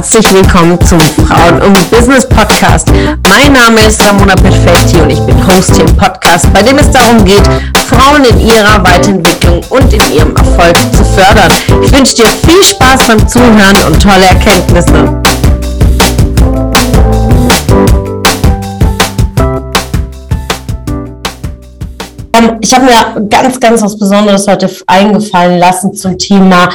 herzlich willkommen zum Frauen und Business Podcast. Mein Name ist Ramona Perfetti und ich bin Host hier im Podcast, bei dem es darum geht, Frauen in ihrer Weiterentwicklung und in ihrem Erfolg zu fördern. Ich wünsche dir viel Spaß beim Zuhören und tolle Erkenntnisse. Ähm, ich habe mir ganz, ganz was Besonderes heute eingefallen lassen zum Thema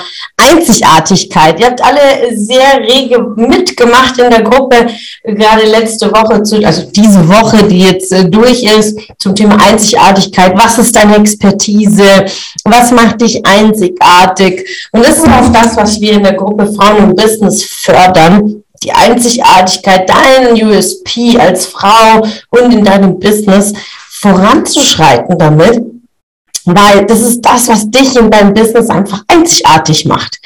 Einzigartigkeit. Ihr habt alle sehr rege mitgemacht in der Gruppe, gerade letzte Woche, zu, also diese Woche, die jetzt äh, durch ist, zum Thema Einzigartigkeit. Was ist deine Expertise? Was macht dich einzigartig? Und das ist auch das, was wir in der Gruppe Frauen und Business fördern die Einzigartigkeit, deinen USP als Frau und in deinem Business voranzuschreiten damit, weil das ist das, was dich in deinem Business einfach einzigartig macht.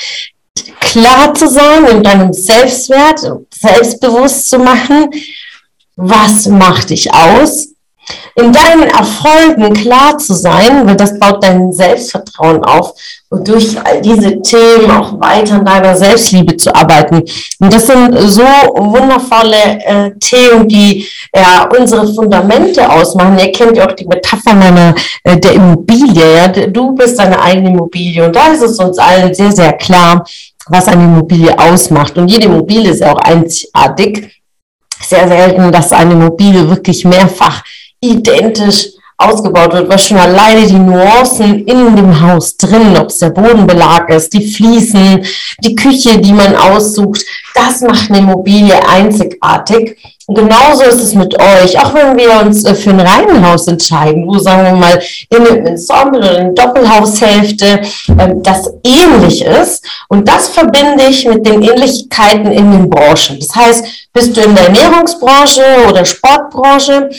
Klar zu sein in deinem Selbstwert, selbstbewusst zu machen, was macht dich aus, in deinen Erfolgen klar zu sein, weil das baut dein Selbstvertrauen auf und durch all diese Themen auch weiter an deiner Selbstliebe zu arbeiten. Und das sind so wundervolle äh, Themen, die ja unsere Fundamente ausmachen. Ihr kennt ja auch die Metapher meiner, äh, der Immobilie. Ja? Du bist deine eigene Immobilie und da ist es uns allen sehr, sehr klar, was eine Immobilie ausmacht. Und jede Immobilie ist ja auch einzigartig. Sehr selten, dass eine Immobilie wirklich mehrfach identisch ausgebaut wird, was schon alleine die Nuancen in dem Haus drin, ob es der Bodenbelag ist, die Fliesen, die Küche, die man aussucht, das macht eine Immobilie einzigartig. Und genauso ist es mit euch, auch wenn wir uns äh, für ein Reihenhaus entscheiden, wo sagen wir mal in einem Ensemble oder in Doppelhaushälfte ähm, das ähnlich ist. Und das verbinde ich mit den Ähnlichkeiten in den Branchen. Das heißt, bist du in der Ernährungsbranche oder Sportbranche,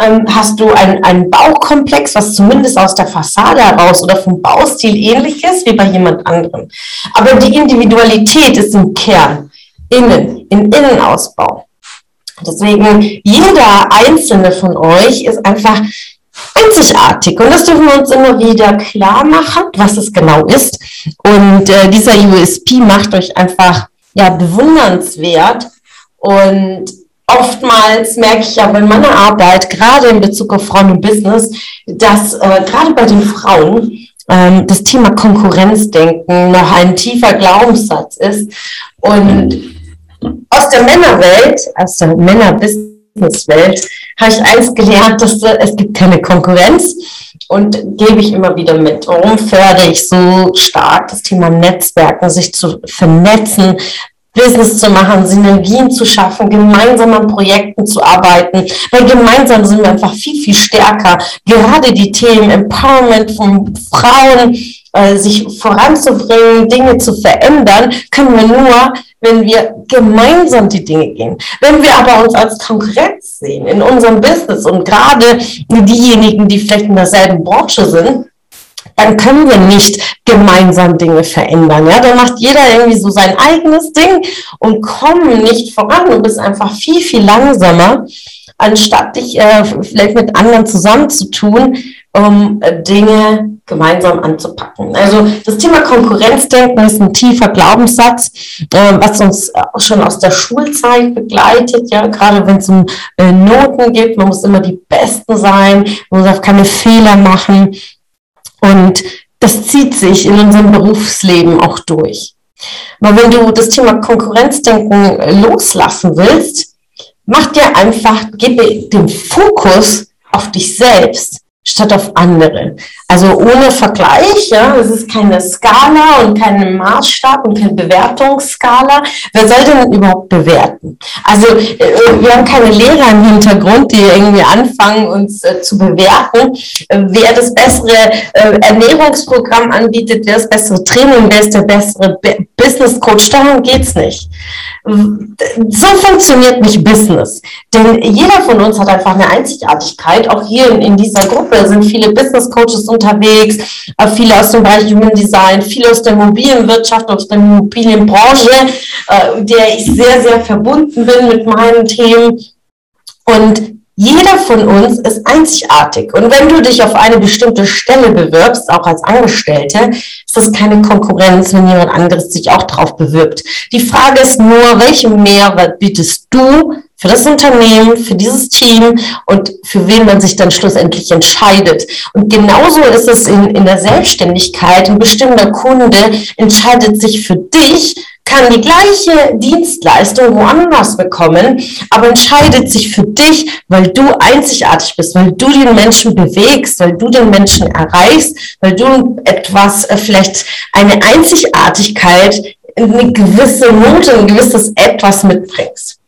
ähm, hast du einen Baukomplex, was zumindest aus der Fassade heraus oder vom Baustil ähnlich ist wie bei jemand anderem. Aber die Individualität ist im Kern innen, im Innenausbau. Deswegen, jeder einzelne von euch ist einfach einzigartig. Und das dürfen wir uns immer wieder klar machen, was es genau ist. Und äh, dieser USP macht euch einfach ja bewundernswert. Und oftmals merke ich ja bei meiner Arbeit, gerade in Bezug auf Frauen im Business, dass äh, gerade bei den Frauen ähm, das Thema Konkurrenzdenken noch ein tiefer Glaubenssatz ist. Und aus der Männerwelt, aus der Männerbusinesswelt, habe ich eins gelernt, dass es gibt keine Konkurrenz und gebe ich immer wieder mit. Warum fördere ich so stark das Thema Netzwerken, sich zu vernetzen, Business zu machen, Synergien zu schaffen, gemeinsam an Projekten zu arbeiten, weil gemeinsam sind wir einfach viel, viel stärker. Gerade die Themen Empowerment von Frauen, äh, sich voranzubringen, Dinge zu verändern, können wir nur, wenn wir gemeinsam die Dinge gehen. Wenn wir aber uns als Konkurrenz sehen in unserem Business und gerade diejenigen, die vielleicht in derselben Branche sind, dann können wir nicht gemeinsam Dinge verändern. Ja, dann macht jeder irgendwie so sein eigenes Ding und kommen nicht voran und bist einfach viel, viel langsamer, anstatt dich äh, vielleicht mit anderen zusammenzutun, um äh, Dinge gemeinsam anzupacken. Also das Thema Konkurrenzdenken ist ein tiefer Glaubenssatz, äh, was uns schon aus der Schulzeit begleitet, ja, gerade wenn es um äh, Noten geht, man muss immer die Besten sein, man muss auch keine Fehler machen und das zieht sich in unserem Berufsleben auch durch. Aber wenn du das Thema Konkurrenzdenken loslassen willst, mach dir einfach, gebe den Fokus auf dich selbst statt auf andere. Also ohne Vergleich, ja, es ist keine Skala und kein Maßstab und keine Bewertungsskala. Wer soll denn überhaupt bewerten? Also äh, wir haben keine Lehrer im Hintergrund, die irgendwie anfangen, uns äh, zu bewerten. wer das bessere äh, Ernährungsprogramm anbietet, wer das bessere Training, wer ist der bessere Business Coach, darum geht's nicht. So funktioniert nicht Business. Denn jeder von uns hat einfach eine Einzigartigkeit, auch hier in dieser Gruppe Gruppe sind viele Business Coaches unterwegs, äh, viele aus dem Bereich Human Design, viele aus der Immobilienwirtschaft, aus der Immobilienbranche, äh, der ich sehr, sehr verbunden bin mit meinen Themen. Und jeder von uns ist einzigartig. Und wenn du dich auf eine bestimmte Stelle bewirbst, auch als Angestellte, ist das keine Konkurrenz, wenn jemand anderes sich auch drauf bewirbt. Die Frage ist nur, welchen Mehrwert bietest du für das Unternehmen, für dieses Team und für wen man sich dann schlussendlich entscheidet. Und genauso ist es in, in der Selbstständigkeit. Ein bestimmter Kunde entscheidet sich für dich, kann die gleiche Dienstleistung woanders bekommen, aber entscheidet sich für dich, weil du einzigartig bist, weil du den Menschen bewegst, weil du den Menschen erreichst, weil du etwas, äh, vielleicht eine Einzigartigkeit, eine gewisse Note, ein gewisses Etwas mitbringst.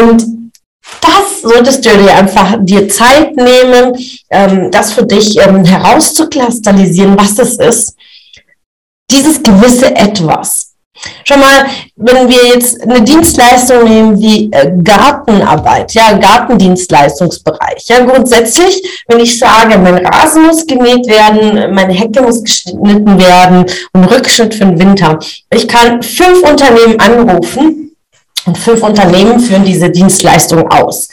Und das solltest du dir einfach dir Zeit nehmen, ähm, das für dich ähm, herauszukristallisieren, was das ist. Dieses gewisse Etwas. Schon mal, wenn wir jetzt eine Dienstleistung nehmen wie äh, Gartenarbeit, ja, Gartendienstleistungsbereich. Ja, grundsätzlich, wenn ich sage, mein Rasen muss gemäht werden, meine Hecke muss geschnitten werden und Rückschnitt für den Winter. Ich kann fünf Unternehmen anrufen und fünf Unternehmen führen diese Dienstleistung aus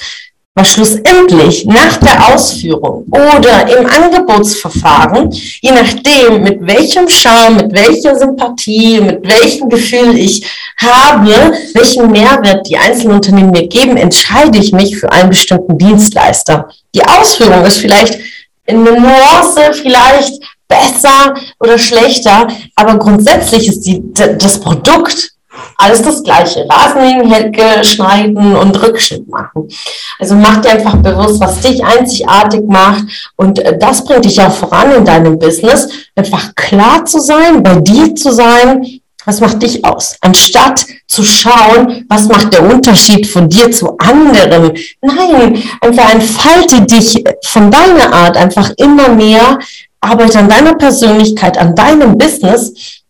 was schlussendlich nach der Ausführung oder im Angebotsverfahren, je nachdem, mit welchem Charme, mit welcher Sympathie, mit welchem Gefühl ich habe, welchen Mehrwert die einzelnen Unternehmen mir geben, entscheide ich mich für einen bestimmten Dienstleister. Die Ausführung ist vielleicht in eine Nuance vielleicht besser oder schlechter, aber grundsätzlich ist die, das Produkt alles das Gleiche. Rasenmähen, Hecke, schneiden und Rückschnitt machen. Also mach dir einfach bewusst, was dich einzigartig macht und äh, das bringt dich auch voran in deinem Business. Einfach klar zu sein, bei dir zu sein, was macht dich aus? Anstatt zu schauen, was macht der Unterschied von dir zu anderen? Nein, einfach entfalte dich von deiner Art einfach immer mehr, arbeite an deiner Persönlichkeit, an deinem Business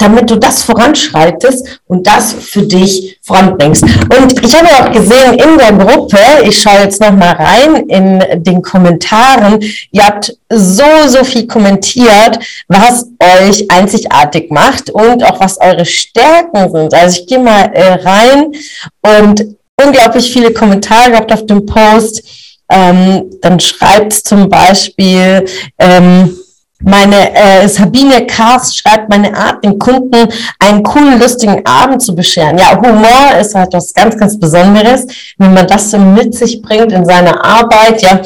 damit du das voranschreitest und das für dich voranbringst. Und ich habe auch gesehen in der Gruppe, ich schaue jetzt noch mal rein in den Kommentaren, ihr habt so, so viel kommentiert, was euch einzigartig macht und auch was eure Stärken sind. Also ich gehe mal äh, rein und unglaublich viele Kommentare gehabt auf dem Post. Ähm, dann schreibt zum Beispiel, ähm, meine äh, Sabine Kars schreibt, meine Art, den Kunden einen coolen, lustigen Abend zu bescheren. Ja, Humor ist halt was ganz, ganz Besonderes, wenn man das so mit sich bringt in seiner Arbeit. Ja,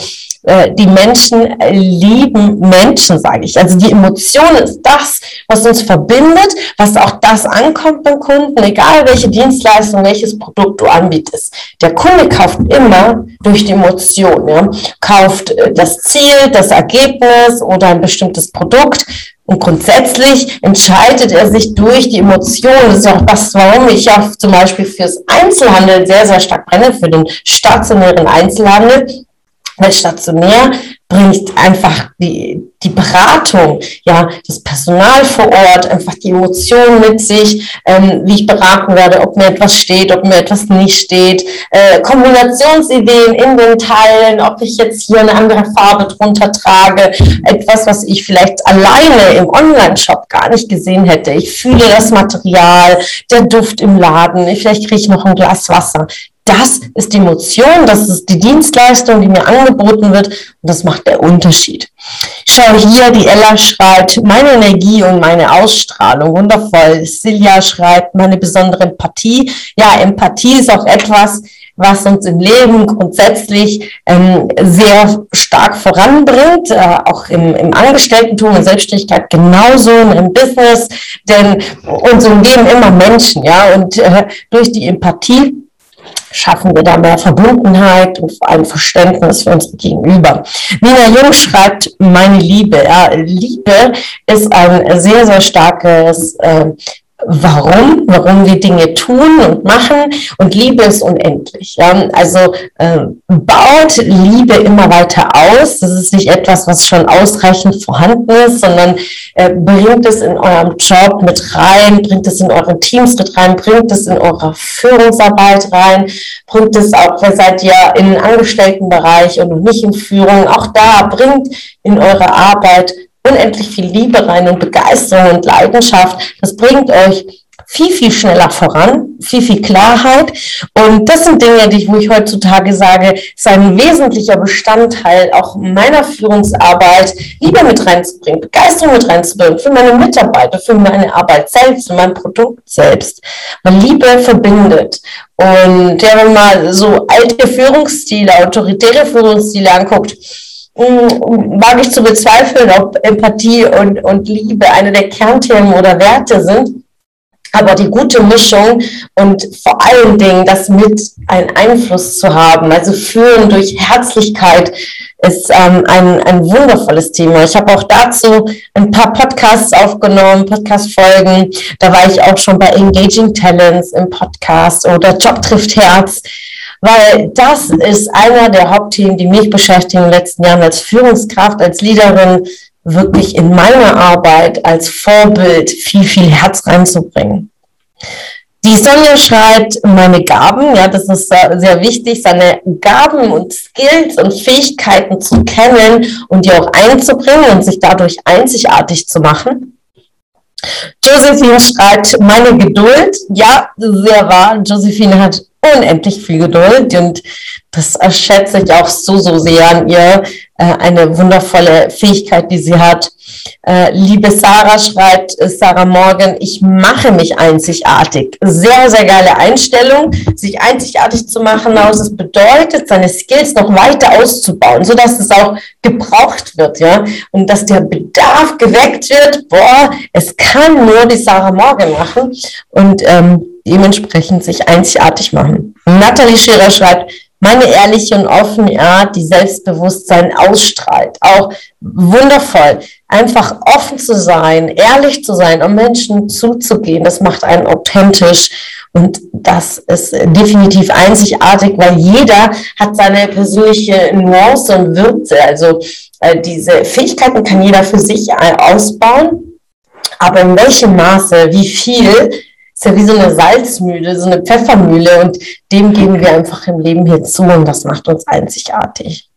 die Menschen lieben Menschen, sage ich. Also die Emotion ist das, was uns verbindet, was auch das ankommt beim Kunden, egal welche Dienstleistung, welches Produkt du anbietest. Der Kunde kauft immer durch die Emotion, ja? kauft äh, das Ziel, das Ergebnis oder ein bestimmtes Produkt. Und grundsätzlich entscheidet er sich durch die Emotionen. Das ist auch das, warum ich ja zum Beispiel fürs Einzelhandel sehr, sehr stark brenne, für den stationären Einzelhandel, weil stationär bringt einfach die, die Beratung, ja, das Personal vor Ort, einfach die Emotionen mit sich, ähm, wie ich beraten werde, ob mir etwas steht, ob mir etwas nicht steht, äh, Kombinationsideen in den Teilen, ob ich jetzt hier eine andere Farbe drunter trage, etwas, was ich vielleicht alleine im Online-Shop gar nicht gesehen hätte. Ich fühle das Material, der Duft im Laden, vielleicht kriege ich noch ein Glas Wasser. Das ist die Emotion, das ist die Dienstleistung, die mir angeboten wird und das macht der Unterschied. Schau hier, die Ella schreibt, meine Energie und meine Ausstrahlung, wundervoll. Silja schreibt, meine besondere Empathie. Ja, Empathie ist auch etwas, was uns im Leben grundsätzlich ähm, sehr stark voranbringt, äh, auch im, im Angestelltentum, in Selbstständigkeit genauso, im Business, denn uns umgeben immer Menschen, ja, und äh, durch die Empathie schaffen wir da mehr Verbundenheit und vor allem Verständnis für unsere Gegenüber. Nina Jung schreibt, meine Liebe. Ja, Liebe ist ein sehr, sehr starkes äh, warum, warum wir Dinge tun und machen und Liebe ist unendlich. Ja? Also äh, baut Liebe immer weiter aus. Das ist nicht etwas, was schon ausreichend vorhanden ist, sondern äh, bringt es in eurem Job mit rein, bringt es in euren Teams mit rein, bringt es in eure Führungsarbeit rein, bringt es auch, wer seid ihr im Angestelltenbereich und nicht in Führung, auch da bringt in eure Arbeit unendlich viel Liebe rein und Begeisterung und Leidenschaft. Das bringt euch viel, viel schneller voran, viel, viel Klarheit. Und das sind Dinge, die ich, wo ich heutzutage sage, ist ein wesentlicher Bestandteil auch meiner Führungsarbeit, Liebe mit reinzubringen, Begeisterung mit reinzubringen für meine Mitarbeiter, für meine Arbeit selbst, für mein Produkt selbst. Weil Liebe verbindet. Und ja, wenn man mal so alte Führungsstile, autoritäre Führungsstile anguckt, wage ich zu bezweifeln, ob Empathie und, und Liebe eine der Kernthemen oder Werte sind aber die gute Mischung und vor allen Dingen das mit einen Einfluss zu haben, also führen durch Herzlichkeit ist ähm, ein, ein wundervolles Thema. Ich habe auch dazu ein paar Podcasts aufgenommen, Podcast-Folgen. Da war ich auch schon bei Engaging Talents im Podcast oder Job trifft Herz, weil das ist einer der Hauptthemen, die mich beschäftigen in den letzten Jahren als Führungskraft, als Leaderin, wirklich in meiner Arbeit als Vorbild viel, viel Herz reinzubringen. Die Sonja schreibt, meine Gaben, ja, das ist sehr wichtig, seine Gaben und Skills und Fähigkeiten zu kennen und die auch einzubringen und sich dadurch einzigartig zu machen. Josephine schreibt, meine Geduld, ja, sehr wahr. Josephine hat unendlich viel Geduld und das schätze ich auch so, so sehr an ihr. Äh, eine wundervolle Fähigkeit, die sie hat. Äh, liebe Sarah schreibt, äh, Sarah Morgan, ich mache mich einzigartig. Sehr, sehr geile Einstellung, sich einzigartig zu machen aus. Es bedeutet, seine Skills noch weiter auszubauen, so dass es auch gebraucht wird, ja. Und dass der Bedarf geweckt wird, boah, es kann nur die Sarah Morgan machen und ähm, dementsprechend sich einzigartig machen. Nathalie Scherer schreibt, meine ehrliche und offene Art, die Selbstbewusstsein ausstrahlt. Auch wundervoll. Einfach offen zu sein, ehrlich zu sein, um Menschen zuzugehen, das macht einen authentisch. Und das ist definitiv einzigartig, weil jeder hat seine persönliche Nuance und Würze. Also äh, diese Fähigkeiten kann jeder für sich ausbauen. Aber in welchem Maße, wie viel, ist ja wie so eine Salzmühle, so eine Pfeffermühle und dem geben wir einfach im Leben hier zu und das macht uns einzigartig.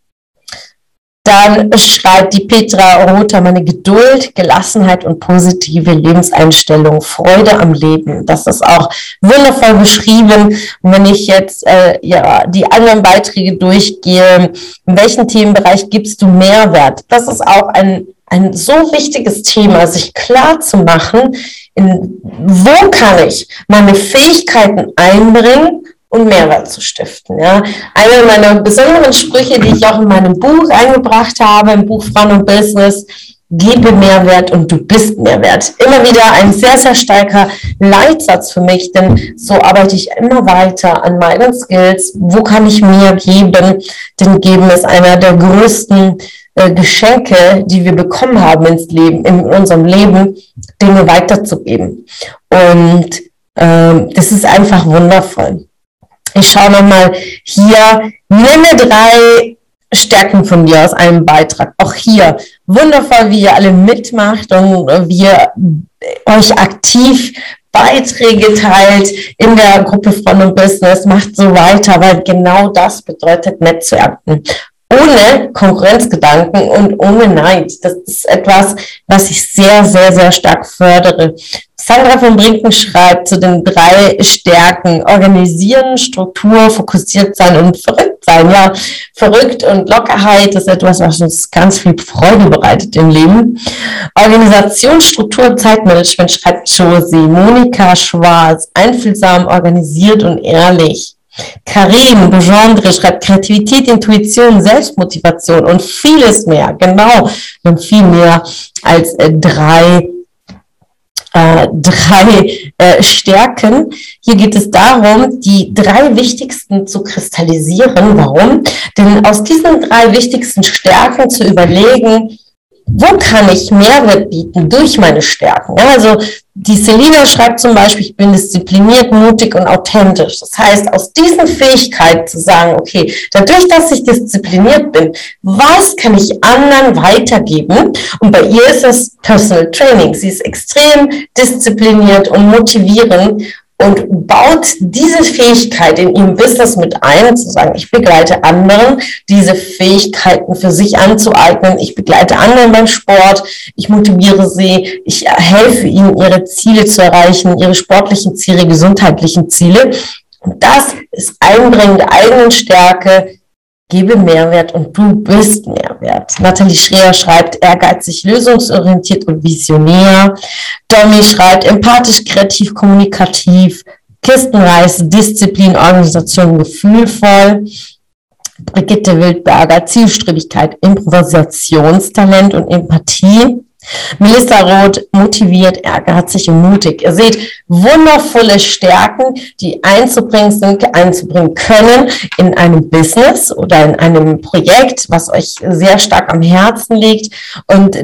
Dann schreibt die Petra Rother meine Geduld, Gelassenheit und positive Lebenseinstellung, Freude am Leben. Das ist auch wundervoll beschrieben. Und wenn ich jetzt äh, ja die anderen Beiträge durchgehe, in welchem Themenbereich gibst du Mehrwert? Das ist auch ein ein so wichtiges Thema, sich klar zu machen, in, wo kann ich meine Fähigkeiten einbringen und Mehrwert zu stiften. Ja. Einer meiner besonderen Sprüche, die ich auch in meinem Buch eingebracht habe, im Buch Frauen und Business, gebe Mehrwert und du bist Mehrwert. Immer wieder ein sehr, sehr starker Leitsatz für mich, denn so arbeite ich immer weiter an meinen Skills. Wo kann ich mehr geben? Denn geben ist einer der größten äh, Geschenke, die wir bekommen haben ins Leben, in unserem Leben, Dinge weiterzugeben. Und ähm, das ist einfach wundervoll. Ich schaue nochmal hier, nenne drei Stärken von dir aus einem Beitrag. Auch hier wundervoll, wie ihr alle mitmacht und wie ihr euch aktiv Beiträge teilt in der Gruppe Front und Business. Macht so weiter, weil genau das bedeutet Netzwerken ohne Konkurrenzgedanken und ohne Neid. Das ist etwas, was ich sehr, sehr, sehr stark fördere. Sandra von Brinken schreibt zu den drei Stärken. Organisieren, Struktur, fokussiert sein und verrückt sein. Ja, verrückt und Lockerheit ist etwas, was uns ganz viel Freude bereitet im Leben. Organisation, Struktur, Zeitmanagement schreibt Josie. Monika Schwarz. Einfühlsam, organisiert und ehrlich. Karim Begendre schreibt Kreativität, Intuition, Selbstmotivation und vieles mehr. Genau, und viel mehr als äh, drei äh, drei äh, Stärken. Hier geht es darum, die drei wichtigsten zu kristallisieren. Warum? Denn aus diesen drei wichtigsten Stärken zu überlegen, wo kann ich Mehrwert bieten durch meine Stärken? Also die Selina schreibt zum Beispiel, ich bin diszipliniert, mutig und authentisch. Das heißt, aus diesen Fähigkeiten zu sagen, okay, dadurch, dass ich diszipliniert bin, was kann ich anderen weitergeben? Und bei ihr ist es Personal Training. Sie ist extrem diszipliniert und motivierend und baut diese Fähigkeit in ihrem Business mit ein, zu sagen, ich begleite anderen, diese Fähigkeiten für sich anzueignen. Ich begleite anderen beim Sport, ich motiviere sie, ich helfe ihnen, ihre Ziele zu erreichen, ihre sportlichen Ziele, gesundheitlichen Ziele. Und das ist Einbringen der eigenen Stärke, gebe Mehrwert und du bist Mehrwert. Nathalie Schreer schreibt ehrgeizig, lösungsorientiert und visionär. Domi schreibt empathisch, kreativ, kommunikativ. Kistenreis, Disziplin, Organisation, gefühlvoll. Brigitte Wildberger, Zielstrebigkeit, Improvisationstalent und Empathie. Melissa Roth motiviert, ehrgeizig und mutig. Ihr seht wundervolle Stärken, die einzubringen sind, einzubringen können in einem Business oder in einem Projekt, was euch sehr stark am Herzen liegt. Und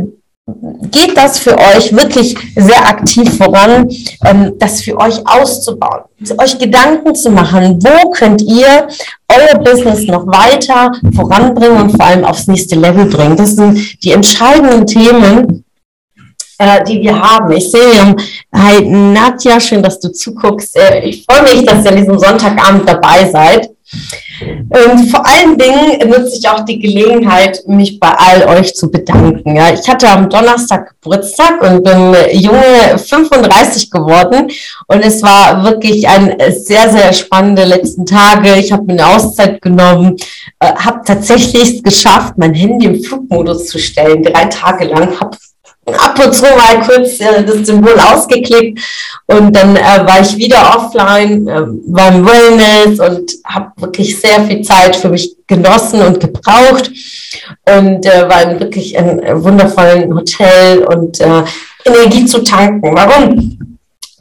geht das für euch wirklich sehr aktiv voran, ähm, das für euch auszubauen, euch Gedanken zu machen, wo könnt ihr euer Business noch weiter voranbringen und vor allem aufs nächste Level bringen. Das sind die entscheidenden Themen, äh, die wir haben. Ich sehe, hi Nadja, schön, dass du zuguckst. Äh, ich freue mich, dass ihr an diesem Sonntagabend dabei seid. Und vor allen Dingen nutze ich auch die Gelegenheit, mich bei all euch zu bedanken. Ja, ich hatte am Donnerstag Geburtstag und bin junge 35 geworden. Und es war wirklich ein sehr, sehr spannende letzten Tage. Ich habe mir eine Auszeit genommen, äh, habe tatsächlich es geschafft, mein Handy im Flugmodus zu stellen, drei Tage lang, habe ab und zu mal kurz äh, das Symbol ausgeklickt und dann äh, war ich wieder offline äh, beim Wellness und habe wirklich sehr viel Zeit für mich genossen und gebraucht und äh, war in wirklich ein wundervollen Hotel und äh, Energie zu tanken. Warum?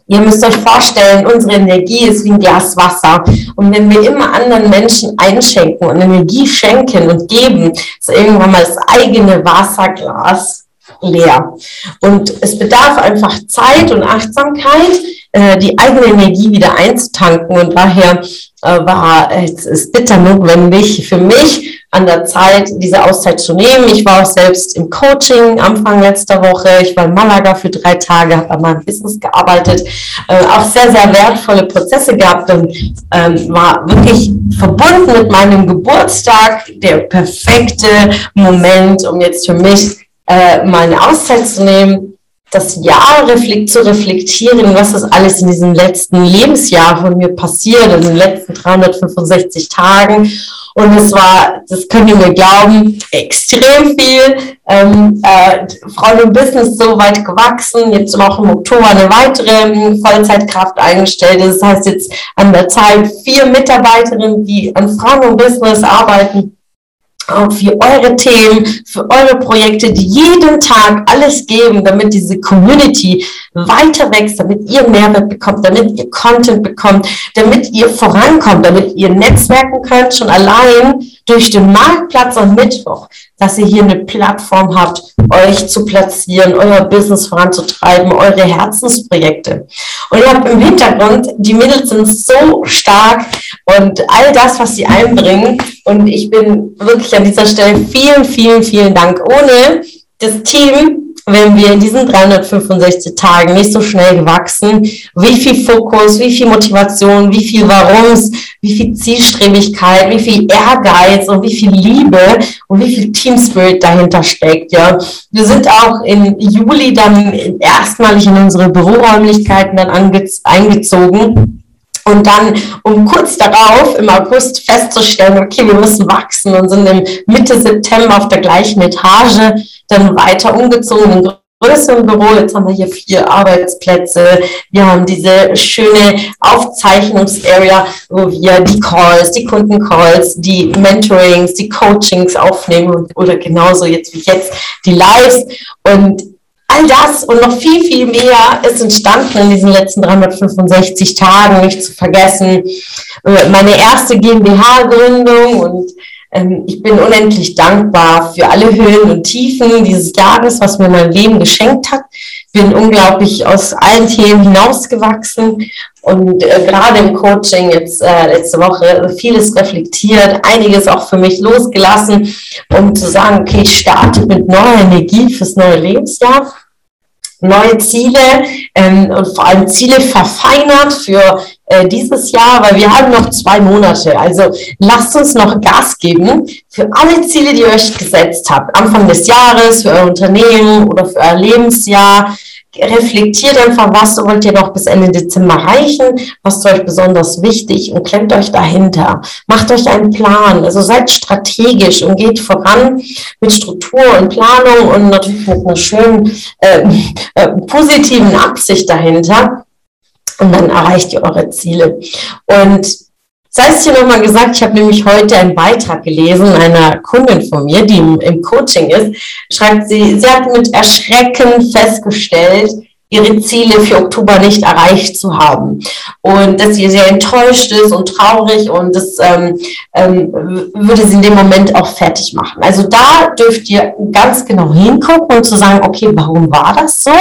Ihr müsst euch vorstellen, unsere Energie ist wie ein Glas Wasser. Und wenn wir immer anderen Menschen einschenken und Energie schenken und geben, ist irgendwann mal das eigene Wasserglas leer. Und es bedarf einfach Zeit und Achtsamkeit, äh, die eigene Energie wieder einzutanken. Und daher äh, war es ist bitter notwendig für mich, an der Zeit, diese Auszeit zu nehmen. Ich war auch selbst im Coaching Anfang letzter Woche. Ich war in Malaga für drei Tage, habe an meinem Business gearbeitet, äh, auch sehr, sehr wertvolle Prozesse gehabt und ähm, war wirklich verbunden mit meinem Geburtstag, der perfekte Moment, um jetzt für mich äh, mal eine Auszeit zu nehmen, das Jahr reflekt, zu reflektieren, was ist alles in diesem letzten Lebensjahr von mir passiert, in den letzten 365 Tagen. Und es war, das könnt ihr mir glauben, extrem viel. Ähm, äh, Frauen im Business so weit gewachsen, jetzt auch im Oktober eine weitere Vollzeitkraft eingestellt. Das heißt jetzt an der Zeit vier Mitarbeiterinnen, die an Frauen im Business arbeiten für eure Themen, für eure Projekte, die jeden Tag alles geben, damit diese Community weiter wächst, damit ihr Mehrwert bekommt, damit ihr Content bekommt, damit ihr vorankommt, damit ihr netzwerken könnt, schon allein durch den Marktplatz am Mittwoch, dass ihr hier eine Plattform habt, euch zu platzieren, euer Business voranzutreiben, eure Herzensprojekte. Und ihr habt im Hintergrund, die Mädels sind so stark und all das, was sie einbringen. Und ich bin wirklich an dieser Stelle vielen, vielen, vielen Dank. Ohne das Team wenn wir in diesen 365 Tagen nicht so schnell gewachsen, wie viel Fokus, wie viel Motivation, wie viel Warums, wie viel Zielstrebigkeit, wie viel Ehrgeiz und wie viel Liebe und wie viel Team Spirit dahinter steckt, ja. Wir sind auch im Juli dann erstmalig in unsere Büroräumlichkeiten dann eingezogen und dann, um kurz darauf im August festzustellen, okay, wir müssen wachsen und sind im Mitte September auf der gleichen Etage, dann weiter umgezogen in größeren Büro. Jetzt haben wir hier vier Arbeitsplätze. Wir haben diese schöne Aufzeichnungsarea, wo wir die Calls, die Kundencalls, die Mentorings, die Coachings aufnehmen oder genauso jetzt wie jetzt die Lives. Und all das und noch viel, viel mehr ist entstanden in diesen letzten 365 Tagen, nicht zu vergessen. Äh, meine erste GmbH-Gründung und ich bin unendlich dankbar für alle Höhen und Tiefen dieses Jahres, was mir mein Leben geschenkt hat. Bin unglaublich aus allen Themen hinausgewachsen und äh, gerade im Coaching jetzt äh, letzte Woche vieles reflektiert, einiges auch für mich losgelassen, um zu sagen, okay, ich starte mit neuer Energie fürs neue Lebensjahr neue Ziele ähm, und vor allem Ziele verfeinert für äh, dieses Jahr, weil wir haben noch zwei Monate. Also lasst uns noch Gas geben für alle Ziele, die ihr euch gesetzt habt. Anfang des Jahres, für euer Unternehmen oder für euer Lebensjahr reflektiert einfach, was wollt ihr noch bis Ende Dezember erreichen, was ist euch besonders wichtig und klemmt euch dahinter. Macht euch einen Plan, also seid strategisch und geht voran mit Struktur und Planung und natürlich mit einer schönen äh, äh, positiven Absicht dahinter. Und dann erreicht ihr eure Ziele. Und Sei es hier nochmal gesagt, ich habe nämlich heute einen Beitrag gelesen einer Kundin von mir, die im, im Coaching ist, schreibt sie, sie hat mit Erschrecken festgestellt, ihre Ziele für Oktober nicht erreicht zu haben. Und dass sie sehr enttäuscht ist und traurig und das ähm, ähm, würde sie in dem Moment auch fertig machen. Also da dürft ihr ganz genau hingucken und zu sagen, okay, warum war das so?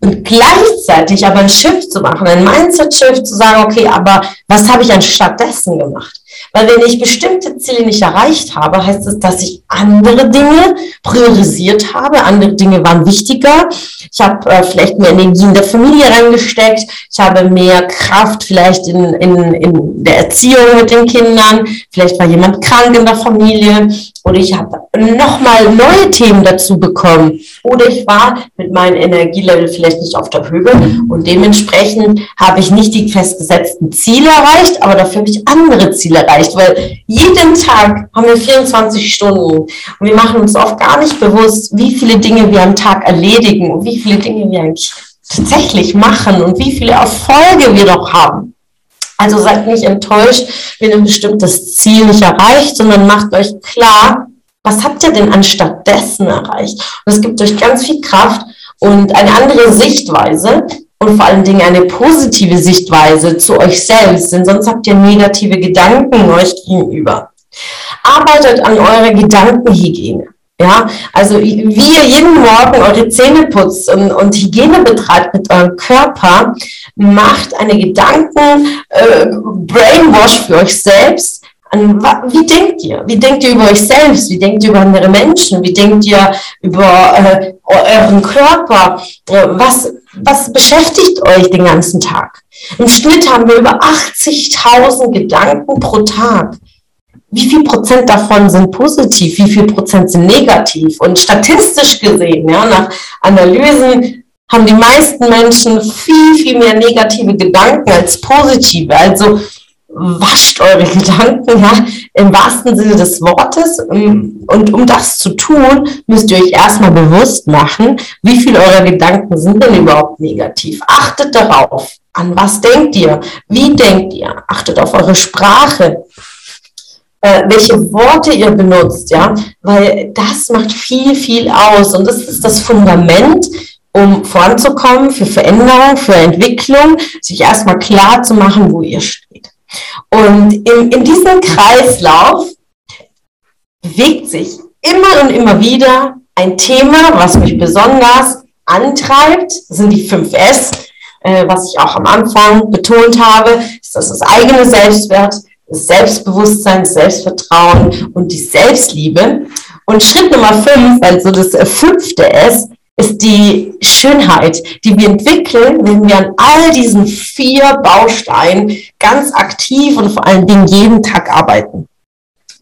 Und gleichzeitig aber ein Shift zu machen, ein Mindset-Shift zu sagen, okay, aber was habe ich anstatt dessen gemacht? Weil wenn ich bestimmte Ziele nicht erreicht habe, heißt es, dass ich andere Dinge priorisiert habe. Andere Dinge waren wichtiger. Ich habe äh, vielleicht mehr Energie in der Familie reingesteckt. Ich habe mehr Kraft vielleicht in, in, in der Erziehung mit den Kindern. Vielleicht war jemand krank in der Familie. Oder ich habe nochmal neue Themen dazu bekommen. Oder ich war mit meinem Energielevel vielleicht nicht auf der Höhe. Und dementsprechend habe ich nicht die festgesetzten Ziele erreicht, aber dafür habe ich andere Ziele erreicht. Weil jeden Tag haben wir 24 Stunden. Und wir machen uns oft gar nicht bewusst, wie viele Dinge wir am Tag erledigen und wie viele Dinge wir eigentlich tatsächlich machen und wie viele Erfolge wir doch haben. Also seid nicht enttäuscht, wenn ihr ein bestimmtes Ziel nicht erreicht, sondern macht euch klar, was habt ihr denn anstatt dessen erreicht? Und es gibt euch ganz viel Kraft und eine andere Sichtweise und vor allen Dingen eine positive Sichtweise zu euch selbst, denn sonst habt ihr negative Gedanken euch gegenüber. Arbeitet an eurer Gedankenhygiene. Ja, also wie ihr jeden Morgen eure Zähne putzt und, und Hygiene betreibt mit eurem Körper, macht eine Gedanken äh, für euch selbst. An, wie denkt ihr? Wie denkt ihr über euch selbst? Wie denkt ihr über andere Menschen? Wie denkt ihr über äh, euren Körper? Äh, was, was beschäftigt euch den ganzen Tag? Im Schnitt haben wir über 80.000 Gedanken pro Tag wie viel Prozent davon sind positiv, wie viel Prozent sind negativ. Und statistisch gesehen, ja, nach Analysen haben die meisten Menschen viel, viel mehr negative Gedanken als positive. Also wascht eure Gedanken, ja, im wahrsten Sinne des Wortes. Und um das zu tun, müsst ihr euch erstmal bewusst machen, wie viel eurer Gedanken sind denn überhaupt negativ. Achtet darauf. An was denkt ihr? Wie denkt ihr? Achtet auf eure Sprache welche Worte ihr benutzt, ja, weil das macht viel, viel aus und das ist das Fundament, um voranzukommen, für Veränderung, für Entwicklung, sich erstmal klar zu machen, wo ihr steht. Und in, in diesem Kreislauf bewegt sich immer und immer wieder ein Thema, was mich besonders antreibt, das sind die 5 S, äh, was ich auch am Anfang betont habe, ist das das eigene Selbstwert, das Selbstbewusstsein, das Selbstvertrauen und die Selbstliebe. Und Schritt Nummer fünf, also das fünfte S, ist die Schönheit, die wir entwickeln, wenn wir an all diesen vier Bausteinen ganz aktiv und vor allen Dingen jeden Tag arbeiten.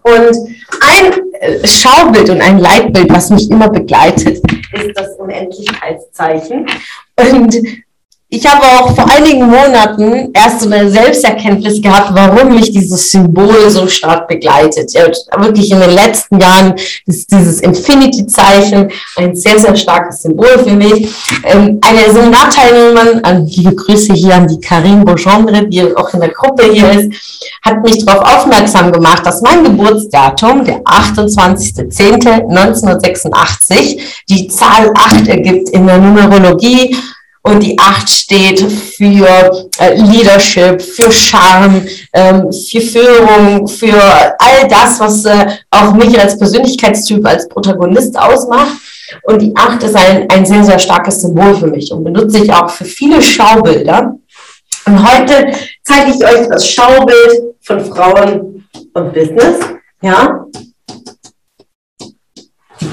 Und ein äh, Schaubild und ein Leitbild, was mich immer begleitet, ist das Unendlichkeitszeichen. Und ich habe auch vor einigen Monaten erst so eine Selbsterkenntnis gehabt, warum mich dieses Symbol so stark begleitet. Ja, wirklich in den letzten Jahren ist dieses Infinity-Zeichen ein sehr, sehr starkes Symbol für mich. Ähm, eine Seminarteilnehmerin, an liebe Grüße hier an die Karine Beaugendre, die auch in der Gruppe hier ist, hat mich darauf aufmerksam gemacht, dass mein Geburtsdatum, der 28.10.1986, die Zahl 8 ergibt in der Numerologie und die acht steht für äh, Leadership, für Charme, ähm, für Führung, für all das, was äh, auch mich als Persönlichkeitstyp, als Protagonist ausmacht. Und die acht ist ein, ein sehr, sehr starkes Symbol für mich und benutze ich auch für viele Schaubilder. Und heute zeige ich euch das Schaubild von Frauen und Business. Ja,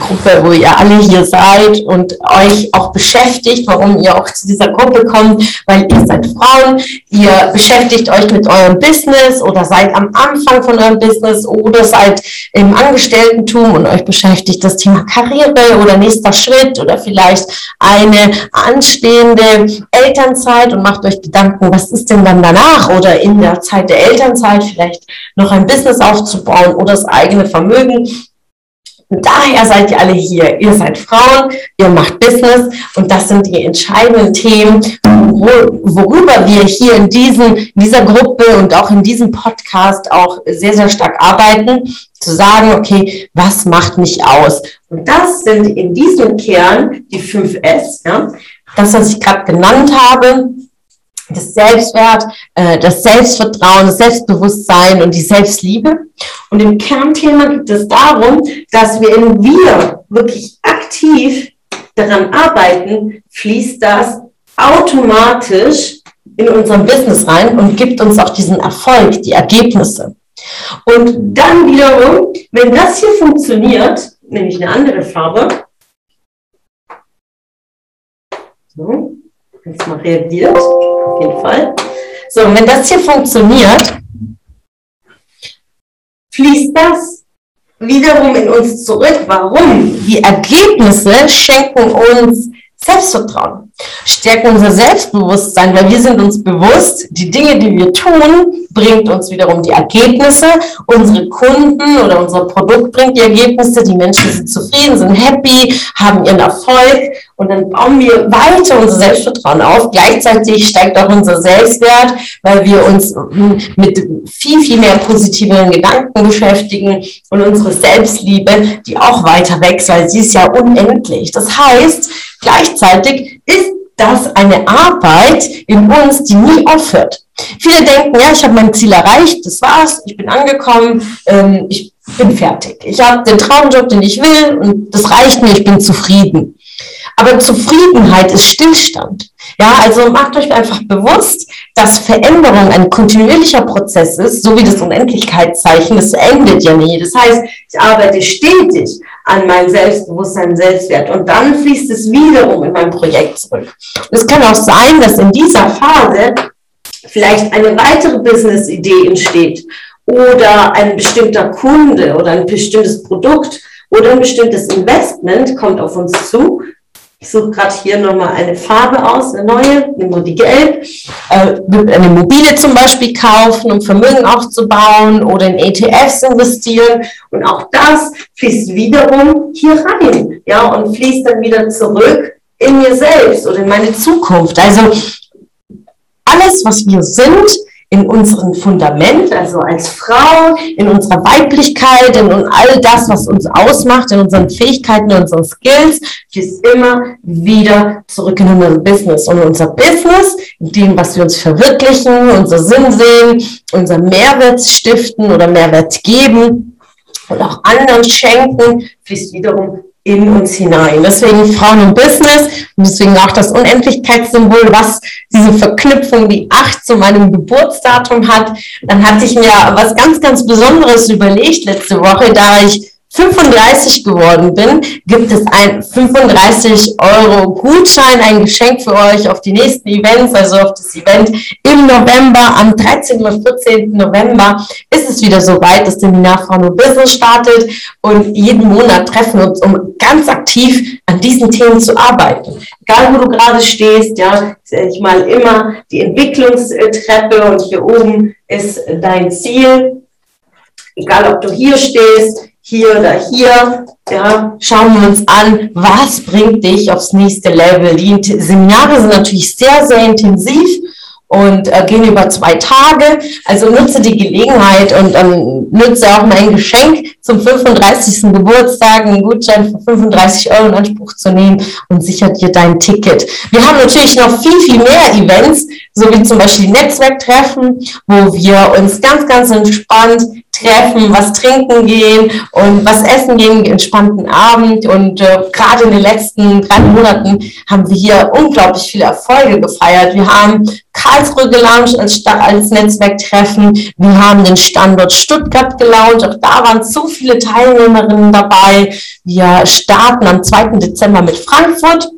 Gruppe, wo ihr alle hier seid und euch auch beschäftigt, warum ihr auch zu dieser Gruppe kommt, weil ihr seid Frauen, ihr beschäftigt euch mit eurem Business oder seid am Anfang von eurem Business oder seid im Angestelltentum und euch beschäftigt das Thema Karriere oder nächster Schritt oder vielleicht eine anstehende Elternzeit und macht euch Gedanken, was ist denn dann danach oder in der Zeit der Elternzeit vielleicht noch ein Business aufzubauen oder das eigene Vermögen und daher seid ihr alle hier. Ihr seid Frauen, ihr macht Business und das sind die entscheidenden Themen, worüber wir hier in, diesen, in dieser Gruppe und auch in diesem Podcast auch sehr, sehr stark arbeiten, zu sagen, okay, was macht mich aus? Und das sind in diesem Kern die 5 S, ja, das, was ich gerade genannt habe, das Selbstwert, äh, das Selbstvertrauen, das Selbstbewusstsein und die Selbstliebe. Und im Kernthema geht es darum, dass wir in wir wirklich aktiv daran arbeiten, fließt das automatisch in unserem Business rein und gibt uns auch diesen Erfolg, die Ergebnisse. Und dann wiederum, wenn das hier funktioniert, nehme ich eine andere Farbe. So jetzt mal reagiert, auf jeden Fall. So, wenn das hier funktioniert, fließt das wiederum in uns zurück. Warum? Die Ergebnisse schenken uns Selbstvertrauen, stärken unser Selbstbewusstsein, weil wir sind uns bewusst, die Dinge, die wir tun, bringt uns wiederum die Ergebnisse. Unsere Kunden oder unser Produkt bringt die Ergebnisse. Die Menschen sind zufrieden, sind happy, haben ihren Erfolg und dann bauen wir weiter unser Selbstvertrauen auf. Gleichzeitig steigt auch unser Selbstwert, weil wir uns mit viel, viel mehr positiven Gedanken beschäftigen und unsere Selbstliebe, die auch weiter wächst, weil sie ist ja unendlich. Das heißt, gleichzeitig ist das eine Arbeit in uns, die nie aufhört. Viele denken, ja, ich habe mein Ziel erreicht, das war's, ich bin angekommen, ähm, ich bin fertig. Ich habe den Traumjob, den ich will und das reicht mir, ich bin zufrieden. Aber Zufriedenheit ist Stillstand. Ja, also macht euch einfach bewusst, dass Veränderung ein kontinuierlicher Prozess ist, so wie das Unendlichkeitszeichen, das endet ja nie. Das heißt, ich arbeite stetig an meinem Selbstbewusstsein, Selbstwert und dann fließt es wiederum in mein Projekt zurück. Es kann auch sein, dass in dieser Phase vielleicht eine weitere Business-Idee entsteht oder ein bestimmter Kunde oder ein bestimmtes Produkt oder ein bestimmtes Investment kommt auf uns zu. Ich suche gerade hier nochmal eine Farbe aus, eine neue, nehmen wir die gelb. Äh, eine Immobilie zum Beispiel kaufen, um Vermögen aufzubauen oder in ETFs investieren. Und auch das fließt wiederum hier rein, ja, und fließt dann wieder zurück in mir selbst oder in meine Zukunft. Also alles, was wir sind, in unserem Fundament, also als Frau, in unserer Weiblichkeit, in all das, was uns ausmacht, in unseren Fähigkeiten, in unseren Skills, fließt immer wieder zurück in unser Business. Und unser Business, in dem, was wir uns verwirklichen, unser Sinn sehen, unser Mehrwert stiften oder Mehrwert geben und auch anderen schenken, fließt wiederum in uns hinein. Deswegen Frauen im Business und deswegen auch das Unendlichkeitssymbol, was diese Verknüpfung, die acht zu meinem Geburtsdatum hat. Dann hatte ich mir was ganz, ganz Besonderes überlegt letzte Woche, da ich 35 geworden bin, gibt es ein 35 Euro Gutschein, ein Geschenk für euch auf die nächsten Events, also auf das Event im November, am 13. und 14. November ist es wieder so weit, dass Seminar Frau No Business startet und jeden Monat treffen wir uns, um ganz aktiv an diesen Themen zu arbeiten. Egal, wo du gerade stehst, ja, ich mal immer die Entwicklungstreppe und hier oben ist dein Ziel. Egal, ob du hier stehst, hier oder hier. Ja, schauen wir uns an, was bringt dich aufs nächste Level. Die Seminare sind natürlich sehr, sehr intensiv und äh, gehen über zwei Tage. Also nutze die Gelegenheit und ähm, nutze auch mein Geschenk zum 35. Geburtstag, einen Gutschein für 35 Euro in Anspruch zu nehmen und sichert dir dein Ticket. Wir haben natürlich noch viel, viel mehr Events, so wie zum Beispiel Netzwerktreffen, wo wir uns ganz, ganz entspannt treffen, was trinken gehen und was essen gehen, entspannten Abend. Und äh, gerade in den letzten drei Monaten haben wir hier unglaublich viele Erfolge gefeiert. Wir haben Karlsruhe gelauncht als, als Netzwerktreffen. Wir haben den Standort Stuttgart gelauncht. Auch da waren so viele Teilnehmerinnen dabei. Wir starten am 2. Dezember mit Frankfurt.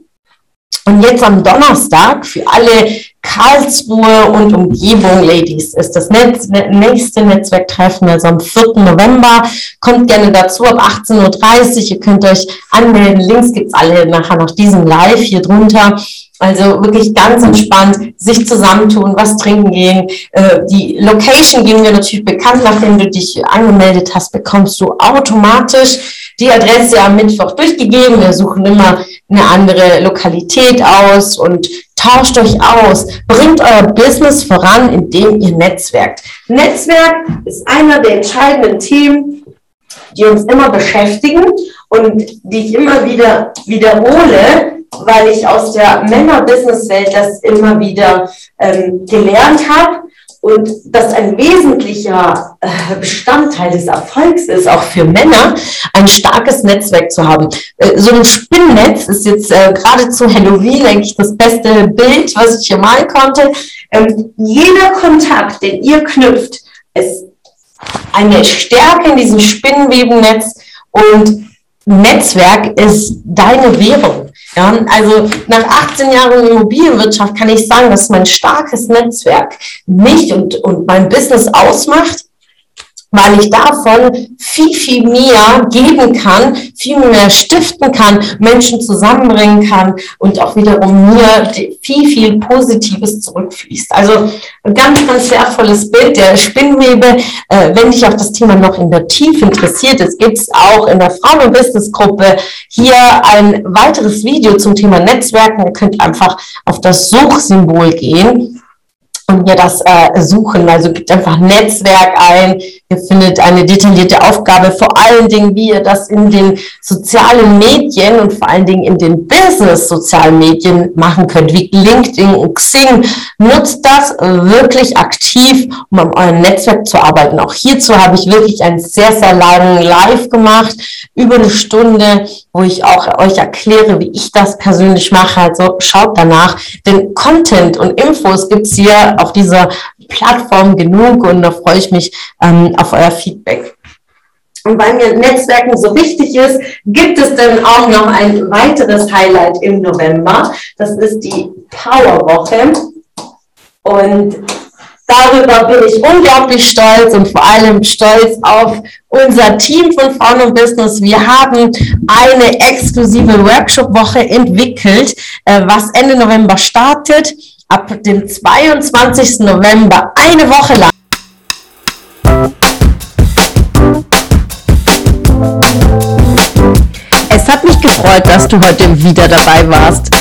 Und jetzt am Donnerstag für alle Karlsruhe und Umgebung Ladies ist das Netz, nächste Netzwerktreffen, also am 4. November. Kommt gerne dazu ab 18.30 Uhr. Ihr könnt euch anmelden. Links gibt's alle nachher nach diesem Live hier drunter. Also wirklich ganz entspannt sich zusammentun, was trinken gehen. Äh, die Location geben wir natürlich bekannt, nachdem du dich angemeldet hast, bekommst du automatisch die Adresse am Mittwoch durchgegeben. Wir suchen immer eine andere Lokalität aus und tauscht euch aus, bringt euer Business voran, indem ihr netzwerkt. Netzwerk ist einer der entscheidenden Themen, die uns immer beschäftigen und die ich immer wieder wiederhole, weil ich aus der Männer-Business-Welt das immer wieder ähm, gelernt habe und das ein wesentlicher äh, Bestandteil des Erfolgs ist, auch für Männer, ein starkes Netzwerk zu haben. Äh, so ein Spinnnetz ist jetzt äh, gerade zu Halloween eigentlich das beste Bild, was ich hier malen konnte. Ähm, jeder Kontakt, den ihr knüpft, ist eine Stärke in diesem Spinnenwebennetz und Netzwerk ist deine Währung. Ja, also nach 18 Jahren Immobilienwirtschaft kann ich sagen, dass mein starkes Netzwerk mich und, und mein Business ausmacht weil ich davon viel, viel mehr geben kann, viel mehr stiften kann, Menschen zusammenbringen kann und auch wiederum mir viel, viel Positives zurückfließt. Also ein ganz, ganz wertvolles Bild der Spinnwebe. Äh, wenn dich auch das Thema noch in der Tiefe interessiert, es gibt auch in der Frauen- und Business-Gruppe hier ein weiteres Video zum Thema Netzwerken. Ihr könnt einfach auf das Suchsymbol gehen mir das äh, suchen. Also gibt einfach Netzwerk ein, Ihr findet eine detaillierte Aufgabe, vor allen Dingen, wie ihr das in den sozialen Medien und vor allen Dingen in den Business-sozialen Medien machen könnt, wie LinkedIn und Xing. Nutzt das wirklich aktiv, um an eurem Netzwerk zu arbeiten. Auch hierzu habe ich wirklich einen sehr, sehr langen Live gemacht, über eine Stunde, wo ich auch euch erkläre, wie ich das persönlich mache. Also schaut danach, denn Content und Infos gibt's hier auf dieser Plattform genug und da freue ich mich ähm, auf euer Feedback. Und weil mir Netzwerken so wichtig ist, gibt es dann auch noch ein weiteres Highlight im November. Das ist die Powerwoche. Und darüber bin ich unglaublich stolz und vor allem stolz auf unser Team von Frauen und Business. Wir haben eine exklusive Workshop-Woche entwickelt, äh, was Ende November startet ab dem 22. November eine Woche lang. Es hat mich gefreut, dass du heute wieder dabei warst.